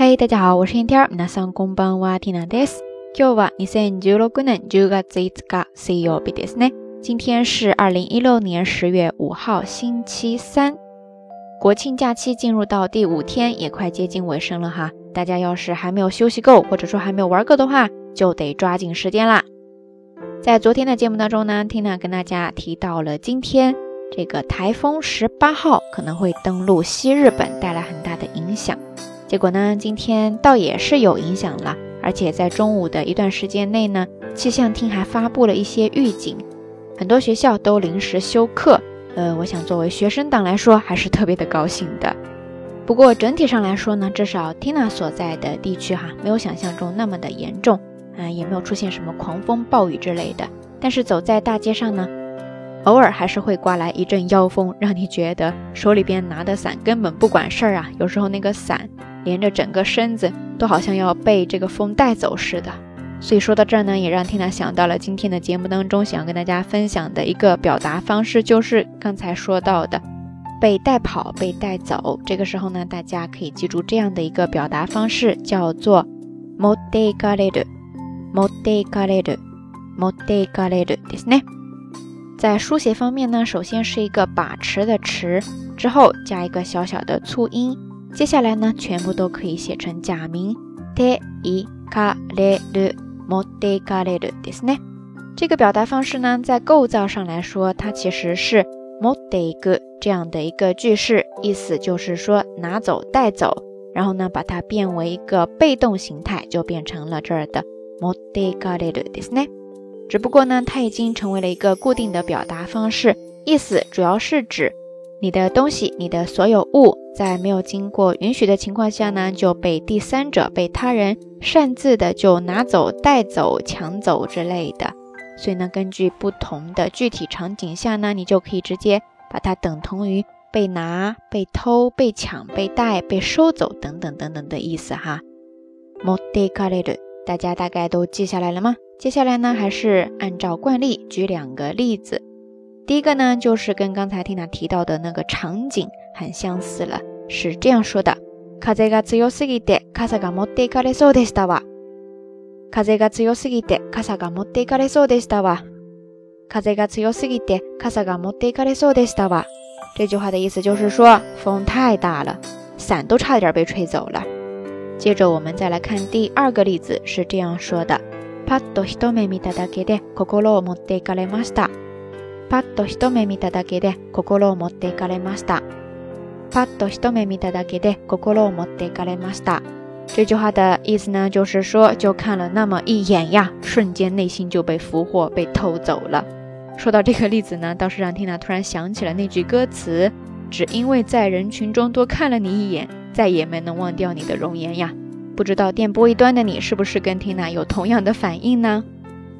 嘿，大家好，我是天天。皆さんこんばんは、ティナです。今日は二千十六年十月五日、水曜日ですね。今天是二零一六年十月五号，星期三。国庆假期进入到第五天，也快接近尾声了哈。大家要是还没有休息够，或者说还没有玩够的话，就得抓紧时间啦。在昨天的节目当中呢，Tina 跟大家提到了今天这个台风十八号可能会登陆西日本，带来很大的影响。 结果呢，今天倒也是有影响了，而且在中午的一段时间内呢，气象厅还发布了一些预警，很多学校都临时休课。呃，我想作为学生党来说，还是特别的高兴的。不过整体上来说呢，至少 Tina 所在的地区哈，没有想象中那么的严重。嗯，也没有出现什么狂风暴雨之类的。但是走在大街上呢，偶尔还是会刮来一阵妖风，让你觉得手里边拿的伞根本不管事儿啊。有时候那个伞连着整个身子都好像要被这个风带走似的。所以说到这儿呢，也让缇娜想到了今天的节目当中想要跟大家分享的一个表达方式，就是刚才说到的被带跑、被带走。这个时候呢，大家可以记住这样的一个表达方式，叫做 m o d e g a r e d 持っていかれる、持っていかれるですね。在书写方面呢，首先是一个把持的持，之后加一个小小的促音， 接下来呢，全部都可以写成假名。ていかれる、持っていかれるですね。这个表达方式呢，在构造上来说，它其实是持っていく这样的一个句式，意思就是说拿走、带走，然后呢，把它变为一个被动形态，就变成了这儿的。持っていかれるですね。只不过呢，它已经成为了一个固定的表达方式，意思主要是指 你的东西、你的所有物，在没有经过允许的情况下呢，就被第三者、被他人擅自的就拿走、带走、抢走之类的。所以呢，根据不同的具体场景下呢，你就可以直接把它等同于被拿、被偷、被抢、被带、被收走等等等等的意思哈。持っていかれる。大家大概都记下来了吗？接下来呢，还是按照惯例举两个例子。 第一个呢，就是跟刚才缇娜提到的那个场景很相似了，是这样说的：風が強すぎて傘が持っていかれそうでしたわ。風が強すぎて傘が持っていかれそうでしたわ。風が強すぎて傘が持っていかれそうでしたわ。这句话的意思就是说，风太大了，伞都差点被吹走了。接着我们再来看第二个例子，是这样说的：パッと一目見ただけで心を持っていかれました。 パッと一目見ただけで心を持っていかれました。パッと一目見ただけで心を持っていかれました。这句话的意思呢，就是说，就看了那么一眼呀，瞬间内心就被俘获、被偷走了。说到这个例子呢，倒是让缇娜突然想起了那句歌词：只因为在人群中多看了你一眼。再也没能忘掉你的容颜呀！不知道电波一端的你是不是跟缇娜有同样的反应呢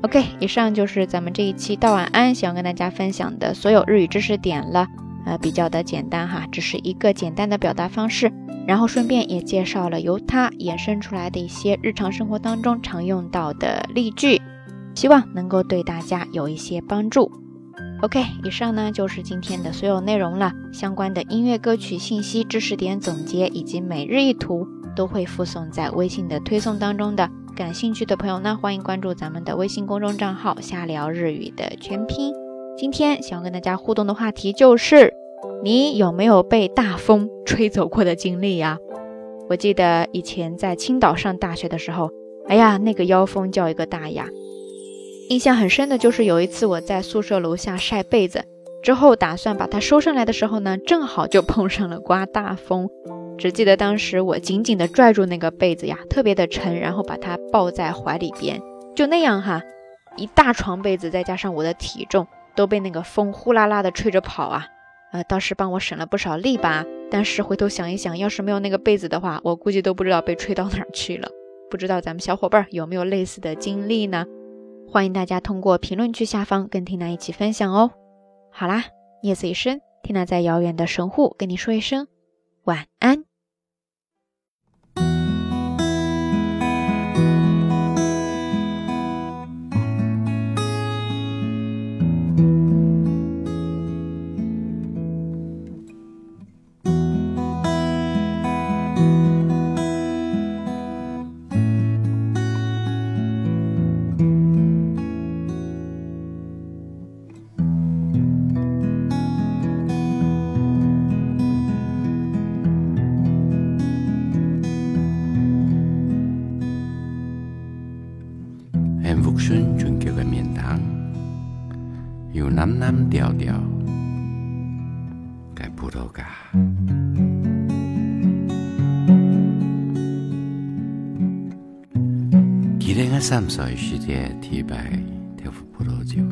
？OK，以上就是咱们这一期道晚安想要跟大家分享的所有日语知识点了。呃，比较的简单哈，只是一个简单的表达方式，然后顺便也介绍了由它衍生出来的一些日常生活当中常用到的例句，希望能够对大家有一些帮助。OK，以上呢就是今天的所有内容了。相关的音乐歌曲信息、知识点总结以及每日一图都会附送在微信的推送当中的。感兴趣的朋友呢，欢迎关注咱们的微信公众账号“瞎聊日语”的全拼。今天想要跟大家互动的话题就是：你有没有被大风吹走过的经历呀？我记得以前在青岛上大学的时候，哎呀，那个妖风叫一个大呀！印象很深的就是有一次我在宿舍楼下晒被子，之后打算把它收上来的时候呢，正好就碰上了刮大风。只记得当时我紧紧地拽住那个被子呀，特别的沉，然后把它抱在怀里边，就那样哈，一大床被子再加上我的体重，都被那个风呼啦啦的吹着跑啊，呃，倒是帮我省了不少力吧。但是回头想一想，要是没有那个被子的话，我估计都不知道被吹到哪儿去了。不知道咱们小伙伴有没有类似的经历呢？欢迎大家通过评论区下方跟缇娜一起分享哦。好啦，夜色已深，缇娜在遥远的神户跟你说一声晚安。葡萄架。记得我三岁时节，提白调副葡萄酒，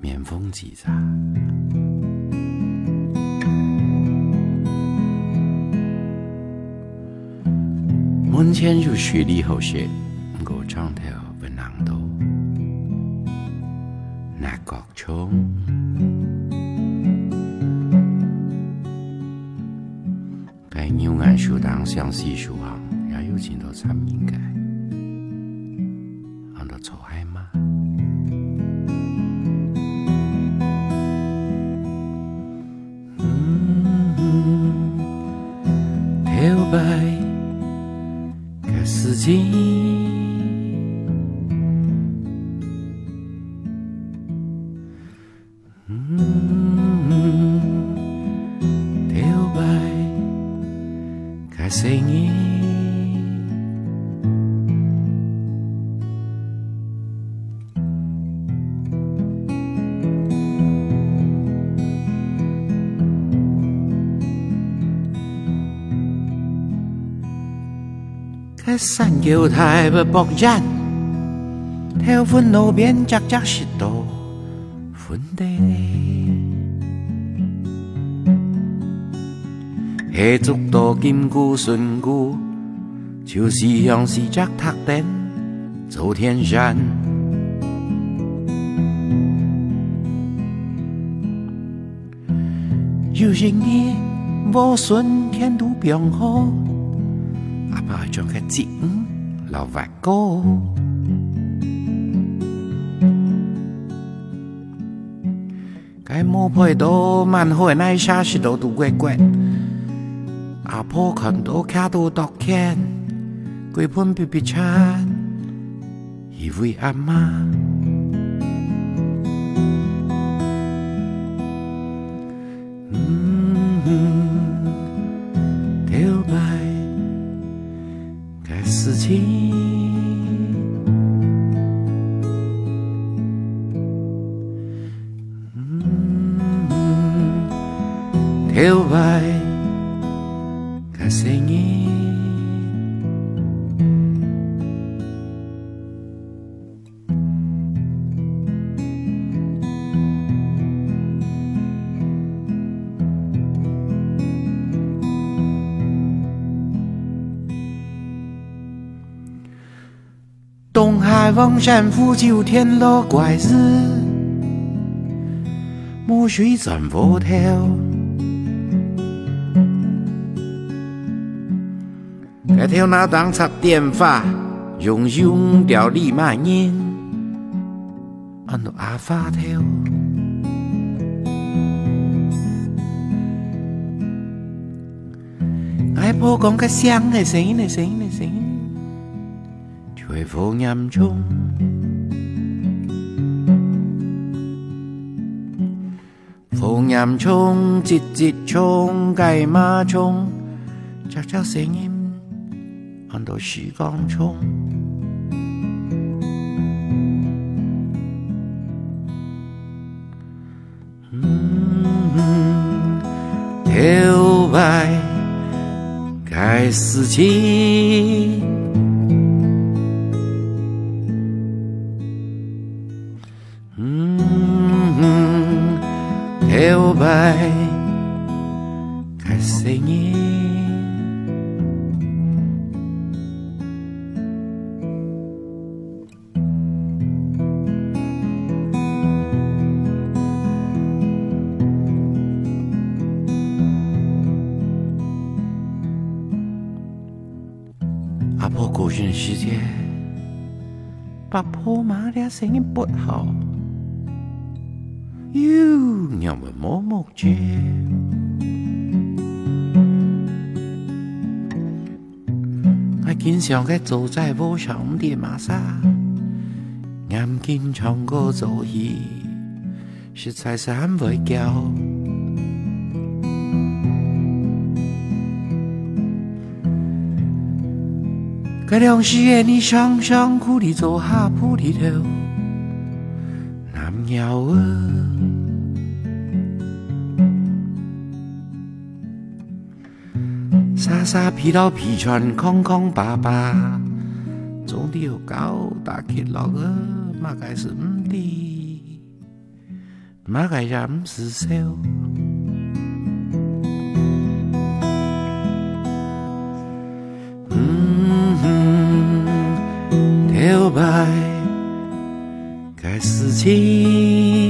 面风几茶。门前有雪里后雪，我长条问浪头，那角冲。牛眼树当相思树行，也有钱到参应开声音，开山丘台不博人，跳分路边夹夹石头分地。下足多金箍顺箍，就是向是只塔顶走天山。有人你无顺天都变好。阿爸將佢剪留發高，該冇配到萬好嘅奶沙是到度鬼鬼，阿婆看到卡到度看，鬼盤比比差，以為阿媽。事情，跳摆个东海望山抚九天落怪日，莫水转佛头。该条那当插电发，用用掉李满人，安到阿发头。爱婆讲个响的声音的声音风严重，风严重，节节冲，该马冲，悄悄声音，按到时光冲。嗯，跳摆该死情。跳摆开声音，阿婆过生时节，把婆妈的声音拨好。哟，让我摸摸着。我经常嘅坐在路上的马莎，眼见唱歌做戏，实在是很会叫。这两时夜，你上上苦里做下铺里头。鸟儿。沙沙皮老皮船空空巴巴，总得有高大起落个，马该是唔的，马该也唔是少。嗯，跳摆该事情。